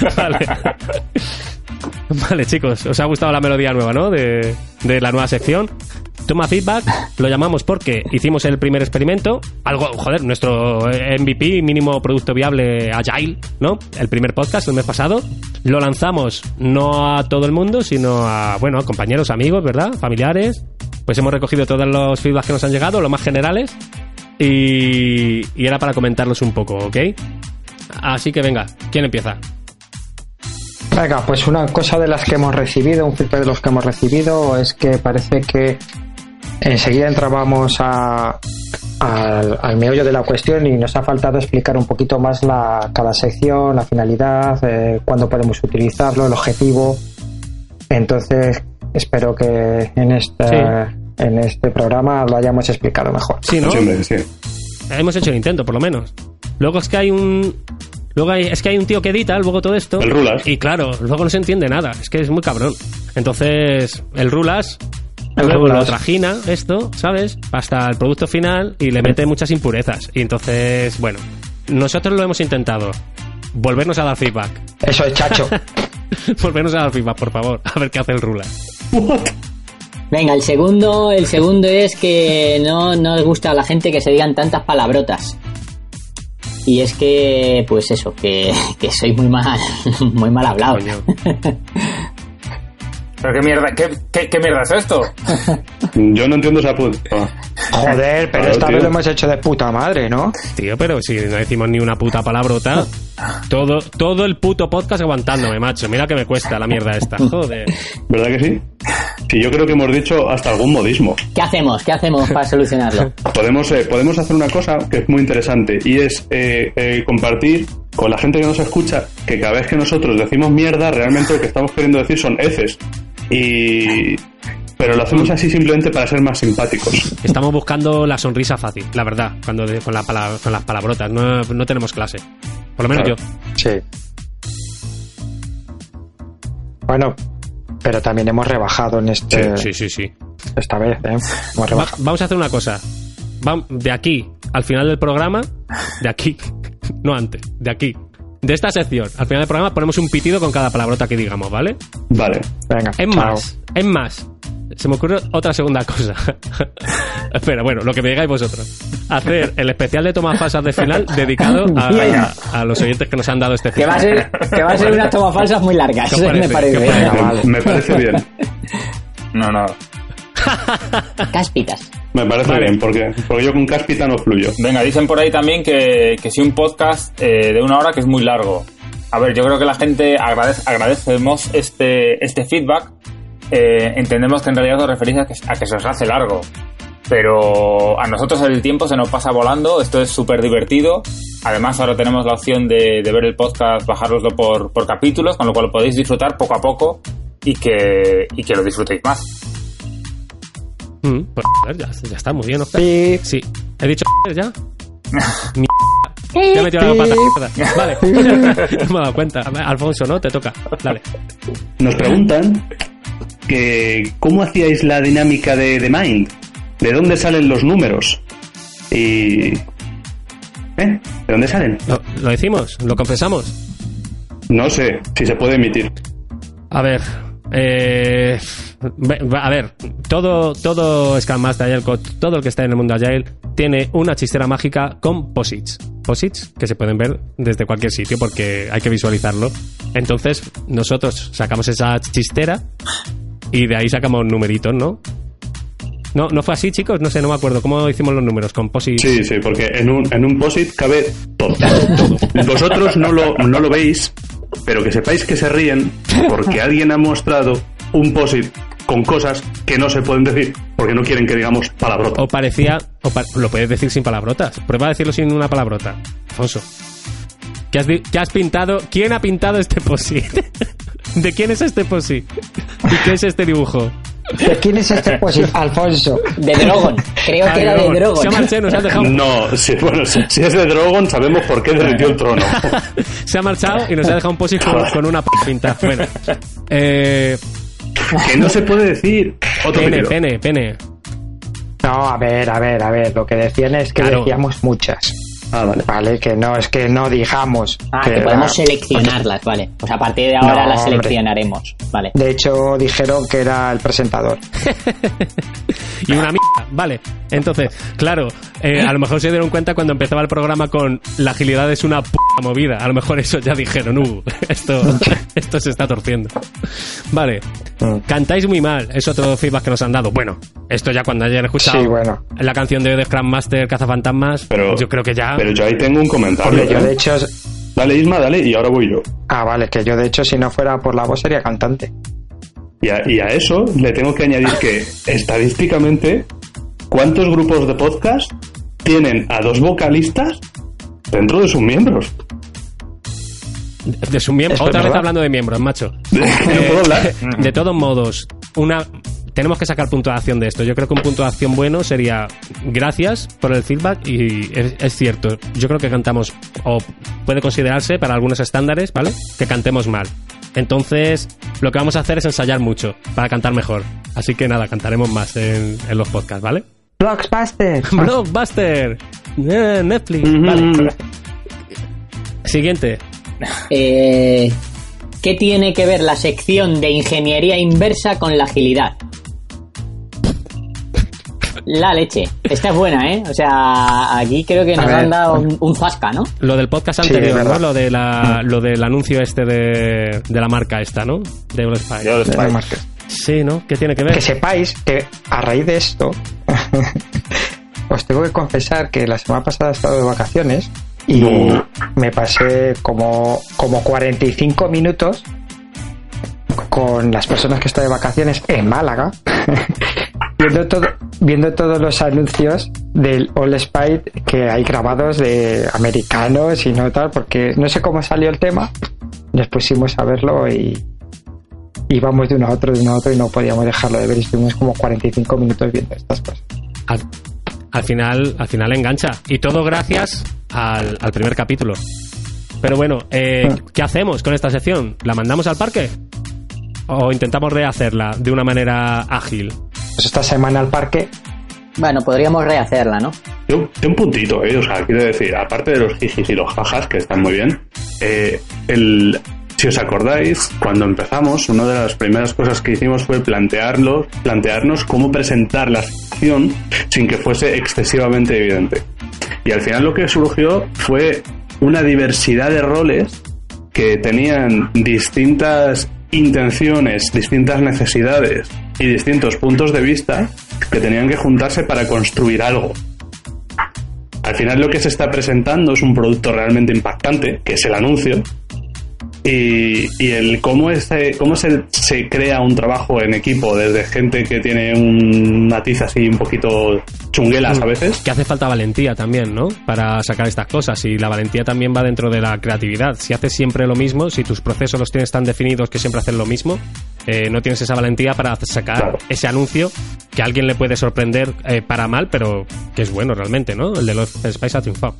vale. Chicos, os ha gustado la melodía nueva, ¿no? De, de la nueva sección. Toma feedback, lo llamamos porque hicimos el primer experimento, algo, joder, nuestro MVP, mínimo producto viable Agile, ¿no? El primer podcast el mes pasado. Lo lanzamos no a todo el mundo, sino a, bueno, a compañeros, amigos, ¿verdad? Familiares. Pues hemos recogido todos los feedbacks que nos han llegado, los más generales, y, y era para comentarlos un poco, ¿ok? Así que venga, ¿quién empieza? Venga, pues una cosa de las que hemos recibido, un feedback de los que hemos recibido es que parece que enseguida entrábamos a, al, al meollo de la cuestión y nos ha faltado explicar un poquito más la, cada sección, la finalidad, eh, cuándo podemos utilizarlo, el objetivo. Entonces, espero que en este, Sí. en este programa lo hayamos explicado mejor. Sí, ¿no? Sí, hombre, sí. Hemos hecho el intento, por lo menos. Luego es que hay un. Luego hay, es que hay un tío que edita luego todo esto. El Rulas. Y claro, luego no se entiende nada. Es que es muy cabrón. Entonces, el Rulas. Luego lo trajina esto, ¿sabes? Hasta el producto final y le mete muchas impurezas. Y entonces, bueno, nosotros lo hemos intentado. Volvernos a dar feedback. Eso es chacho. Volvernos a dar feedback, por favor. A ver qué hace el Rulas. Venga, el segundo, el segundo es que no, no les gusta a la gente que se digan tantas palabrotas. Y es que, pues eso, que, que soy muy mal, muy mal hablado. ¿Pero qué mierda, qué, qué, qué mierda es esto? Yo no entiendo esa puta. Joder, pero Claro, esta tío. vez lo hemos hecho de puta madre, ¿no? Tío, pero si no decimos ni una puta palabrota, todo, todo el puto podcast aguantándome, macho. Mira que me cuesta la mierda esta. Joder. ¿Verdad que sí? Sí, yo creo que hemos dicho hasta algún modismo. ¿Qué hacemos? ¿Qué hacemos para solucionarlo? Podemos, eh, podemos hacer una cosa que es muy interesante y es eh, eh, compartir con la gente que nos escucha que cada vez que nosotros decimos mierda, realmente lo que estamos queriendo decir son heces. Y... Pero lo hacemos así simplemente para ser más simpáticos. Estamos buscando la sonrisa fácil, la verdad, cuando con, la pala- con las palabrotas. No, no tenemos clase. Por lo menos Claro. yo. Sí. Bueno, pero también hemos rebajado en este Sí, sí, sí. esta vez, ¿eh? Hemos Va- rebajado. vamos a hacer una cosa. Vam- de aquí al final del programa, de aquí, no antes, de aquí, de esta sección, al final del programa ponemos un pitido con cada palabrota que digamos, ¿vale? Vale. Venga, Es chao. más, es más. Se me ocurre otra segunda cosa. Espera, bueno, lo que me digáis vosotros. Hacer el especial de tomas falsas de final dedicado a, Bien. a- a los oyentes que nos han dado este Que va a ser, que va a ser unas tomas falsas muy largas, ¿Qué os parece? me parece. Venga, Me, vale. me parece bien. No, no. Cáspitas. Me parece Vale. bien, porque, porque yo con cáspita no fluyo. Venga, dicen por ahí también que, que si un podcast eh, de una hora que es muy largo. A ver, yo creo que la gente agradece, agradecemos este, este feedback. Eh, entendemos que en realidad os referís a que, a que se os hace largo. Pero a nosotros el tiempo se nos pasa volando, esto es súper divertido. Además, ahora tenemos la opción de, de ver el podcast, bajároslo por, por capítulos, con lo cual lo podéis disfrutar poco a poco y que, y que lo disfrutéis más. Mm, pues, ya, ya está, muy bien, Oscar. Sí. ¿He dicho ya? Ya he metido la pata. Vale. no me he dado cuenta. Alfonso, ¿no? Te toca. Dale. Nos preguntan que cómo hacíais la dinámica de, de Mind, de dónde salen los números y... ¿Eh? ¿De dónde salen? ¿Lo, lo decimos? ¿Lo confesamos? No sé si se puede emitir. A ver. Eh, a ver, todo, todo Scrum Master Agile todo el que está en el mundo Agile, tiene una chistera mágica con posits. Posits que se pueden ver desde cualquier sitio porque hay que visualizarlo. Entonces, nosotros sacamos esa chistera y de ahí sacamos numeritos, ¿no? No, no fue así, chicos. No sé, no me acuerdo. ¿Cómo hicimos los números? Con posits. Sí, sí, porque en un, en un POSIT cabe todo. Vosotros no lo, no lo veis, pero que sepáis que se ríen porque alguien ha mostrado un POSIT con cosas que no se pueden decir porque no quieren que digamos palabrota. O parecía. O pa- lo puedes decir sin palabrotas. Prueba a decirlo sin una palabrota. Alfonso. ¿Qué has, qué has pintado? ¿Quién ha pintado este posit? ¿De quién es este posit? ¿Y qué es este dibujo? ¿De quién es este pues Alfonso. De Drogon. Creo Ah, que era de Drogon. Se ha marchado y nos ha dejado. No, si, bueno, si, si es de Drogon sabemos por qué derritió el trono. Se ha marchado y nos ha dejado un posit con, con una p pinta. Bueno. Eh, Que no se puede decir. Otro pene, pene, pene. No, a ver, a ver, a ver. Lo que decían es que Claro. decíamos muchas. Ah, vale. Vale, que no, es que no digamos. Ah, que, podemos era- seleccionarlas, vale. Pues a partir de ahora No, las hombre. seleccionaremos, vale. De hecho, dijeron que era el presentador. y una mierda. Vale. Entonces, claro, eh, a lo mejor se dieron cuenta cuando empezaba el programa con la agilidad es una puta movida. A lo mejor eso ya dijeron, uh, esto, esto se está torciendo. Vale. Mm. Cantáis muy mal, es otro feedback que nos han dado. Bueno, esto ya cuando hayan escuchado Sí, bueno. la canción de The Scrum Master Cazafantasmas, Pero, yo creo que ya. Pero yo ahí tengo un comentario. Porque yo ¿eh? de hecho... Dale, Isma, dale, y ahora voy yo. Ah, vale, que yo de hecho si no fuera por la voz sería cantante. Y a, y a eso le tengo que añadir que, estadísticamente, ¿cuántos grupos de podcast tienen a dos vocalistas dentro de sus miembros? De su miembro, otra vez hablando de miembros, macho. No puedo hablar. De todos modos, una tenemos que sacar puntuación de esto. Yo creo que un punto de acción bueno sería gracias por el feedback y es, es cierto. Yo creo que cantamos o puede considerarse para algunos estándares, ¿vale? Que cantemos mal. Entonces, lo que vamos a hacer es ensayar mucho para cantar mejor. Así que nada, cantaremos más en, en los podcasts, ¿vale? Blockbuster. Blockbuster, Eh, Netflix, vale. Siguiente. Eh, ¿Qué tiene que ver la sección de ingeniería inversa con la agilidad? La leche. Esta es buena, ¿eh? O sea, aquí creo que nos han dado un, un zasca, ¿no? Lo del podcast Sí, anterior, verdad. Lo, de la, lo del anuncio este de, de la marca esta, ¿no? De Eurospy. De marca. Sí, ¿no? ¿Qué tiene que ver? Que sepáis que a raíz de esto, os tengo que confesar que la semana pasada he estado de vacaciones y No. me pasé como, como 45 minutos con las personas que están de vacaciones en Málaga, viendo, todo, viendo todos los anuncios del All Spite que hay grabados de americanos y no tal, porque no sé cómo salió el tema, nos pusimos a verlo y íbamos de uno a otro, de uno a otro y no podíamos dejarlo de ver estuvimos como 45 minutos viendo estas cosas. Al, al final, al final engancha. Y todo gracias al, al primer capítulo. Pero bueno, eh, Ah. ¿qué hacemos con esta sección? ¿La mandamos al parque? ¿O intentamos rehacerla de una manera ágil? Pues esta semana al parque, Bueno, podríamos rehacerla, ¿no? Yo, yo un puntito, ¿eh? O sea, quiero decir, aparte de los jijis y los jajas, que están muy bien, eh, el, si os acordáis, cuando empezamos, una de las primeras cosas que hicimos fue plantearlo, plantearnos cómo presentar la sección sin que fuese excesivamente evidente. Y al final lo que surgió fue una diversidad de roles que tenían distintas intenciones, distintas necesidades y distintos puntos de vista que tenían que juntarse para construir algo. Al final lo que se está presentando es un producto realmente impactante, que es el anuncio, y, y el cómo, ese, cómo se, se crea un trabajo en equipo desde gente que tiene un matiz así un poquito chunguelas a veces. Que hace falta valentía también, ¿no? Para sacar estas cosas. Y la valentía también va dentro de la creatividad. Si haces siempre lo mismo, si tus procesos los tienes tan definidos que siempre hacen lo mismo, eh, no tienes esa valentía para sacar Claro. ese anuncio que a alguien le puede sorprender eh, para mal, pero que es bueno realmente, ¿no? El de los Spice ha triunfado.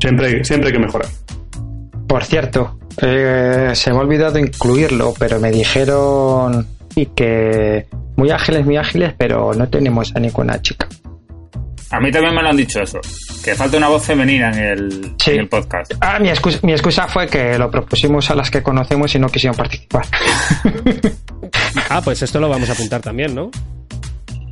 Siempre, siempre hay que mejorar. Por cierto, eh, se me ha olvidado incluirlo, pero me dijeron y que muy ágiles, muy ágiles, pero no tenemos a ninguna chica. A mí también me lo han dicho eso. Que falta una voz femenina en el, Sí. en el podcast. Ah, mi excusa, mi excusa fue que lo propusimos a las que conocemos y no quisieron participar. Ah, pues esto lo vamos a apuntar también, ¿no?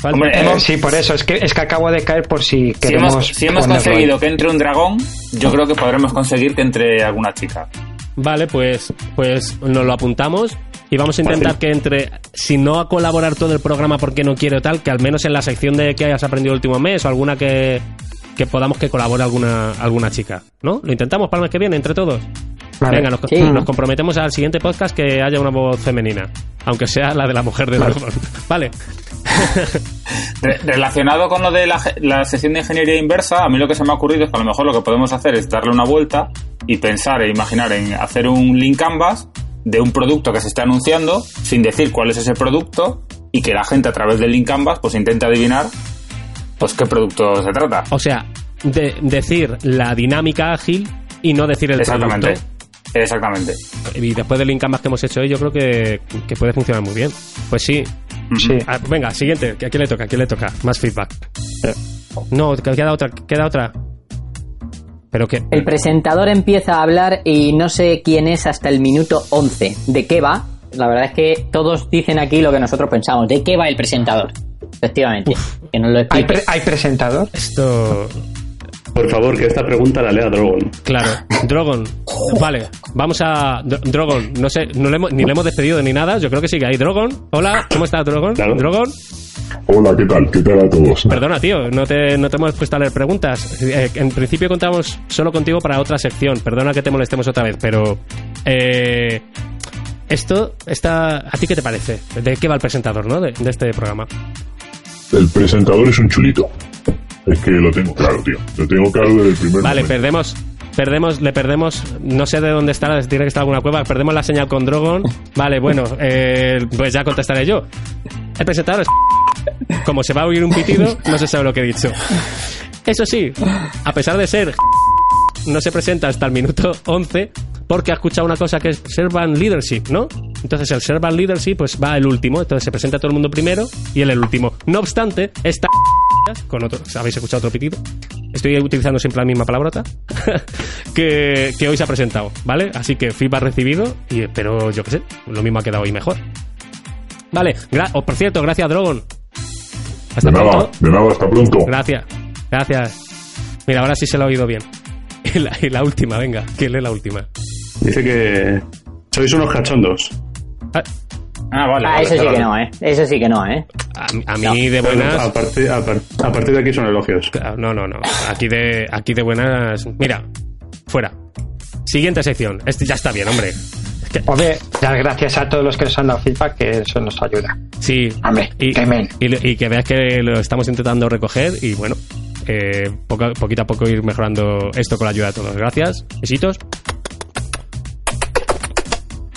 Falta- Hombre, eh, sí, por eso, es que, es que acabo de caer por si Si queremos. hemos, si hemos conseguido que entre un dragón, yo creo que podremos conseguir que entre alguna chica. Vale, pues, pues nos lo apuntamos y vamos a intentar Fácil. que entre, si no a colaborar todo el programa porque no quiero tal, que al menos en la sección de que hayas aprendido el último mes o alguna que, que podamos que colabore alguna, alguna chica, ¿no? Lo intentamos para el mes que viene, entre todos. Vale. Venga, nos, Sí. nos comprometemos al siguiente podcast que haya una voz femenina, aunque sea la de la mujer de dragón. Vale. Re- relacionado con lo de la, la sesión de ingeniería inversa, a mí lo que se me ha ocurrido es que a lo mejor lo que podemos hacer es darle una vuelta y pensar e imaginar en hacer un link canvas de un producto que se está anunciando sin decir cuál es ese producto y que la gente a través del link canvas pues intente adivinar pues qué producto se trata. O sea, de- decir la dinámica ágil y no decir el Exactamente. producto. Exactamente. Y después del link canvas que hemos hecho hoy, yo creo que, que puede funcionar muy bien. Pues sí, Sí. Ah, venga, siguiente. ¿A quién le toca? ¿A quién le toca? Más feedback. No, que queda otra. Queda otra. Pero que... El presentador empieza a hablar y no sé quién es hasta el minuto 11. ¿De qué va? La verdad es que todos dicen aquí lo que nosotros pensamos. ¿De qué va el presentador? Efectivamente. Que nos lo ¿Hay, pre- hay presentador? Esto... Por favor, que esta pregunta la lea Drogon. Claro, Drogon. Vale, vamos a. Dro- Drogon, no sé, no le hemos- ni le hemos despedido ni nada. Yo creo que sí que hay. Drogon, hola, ¿cómo estás, Drogon? Claro. Drogon, Hola, ¿qué tal? ¿Qué tal a todos? perdona, tío, no te, no te hemos puesto a leer preguntas. Eh, en principio contamos solo contigo para otra sección. Perdona que te molestemos otra vez, pero. Eh, esto, está, ¿a ti qué te parece? ¿De qué va el presentador, no? De, de este programa. El presentador es un chulito. Es que lo tengo claro, tío. Lo tengo claro desde el primer Vale, momento. perdemos. Perdemos, le perdemos, no sé de dónde está, tiene que estar alguna cueva, perdemos la señal con Drogon. Vale, bueno, eh, pues ya contestaré yo. El presentador es... Como se va a oír un pitido, no se sabe lo que he dicho. Eso sí, a pesar de ser... No se presenta hasta el minuto 11 porque ha escuchado una cosa que es Servant Leadership, ¿no? Entonces el Servant Leadership pues va el último, entonces se presenta todo el mundo primero y él el último. No obstante, esta con otro, ¿habéis escuchado otro pitido? Estoy utilizando siempre la misma palabrota que, que hoy se ha presentado, ¿vale? Así que feedback recibido y espero, yo qué sé, lo mismo ha quedado hoy mejor. Vale, oh, por cierto, gracias Drogon. Hasta De nada, pronto. de nada, hasta pronto. Gracias, gracias. Mira, ahora sí se lo ha oído bien. Y la, y la última, venga, ¿quién lee la última? Dice que sois unos cachondos. Ah, Ah, vale. Ah, vale, eso sí claro. que no, ¿eh? Eso sí que no, ¿eh? A, a mí de buenas... A partir, a, par- a partir de aquí son elogios. No, no, no. Aquí de, aquí de buenas. Mira, fuera. Siguiente sección. Este ya está bien, hombre. Que- Hombre, dar gracias a todos los que nos han dado feedback, que eso nos ayuda. sí. Hombre, y, que men. y, y que veas que lo estamos intentando recoger y bueno, eh, poco- poquito a poco ir mejorando esto con la ayuda de todos. Gracias. Besitos.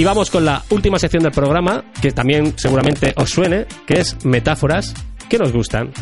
Y vamos con la última sección del programa, que también seguramente os suene, que es metáforas que nos gustan.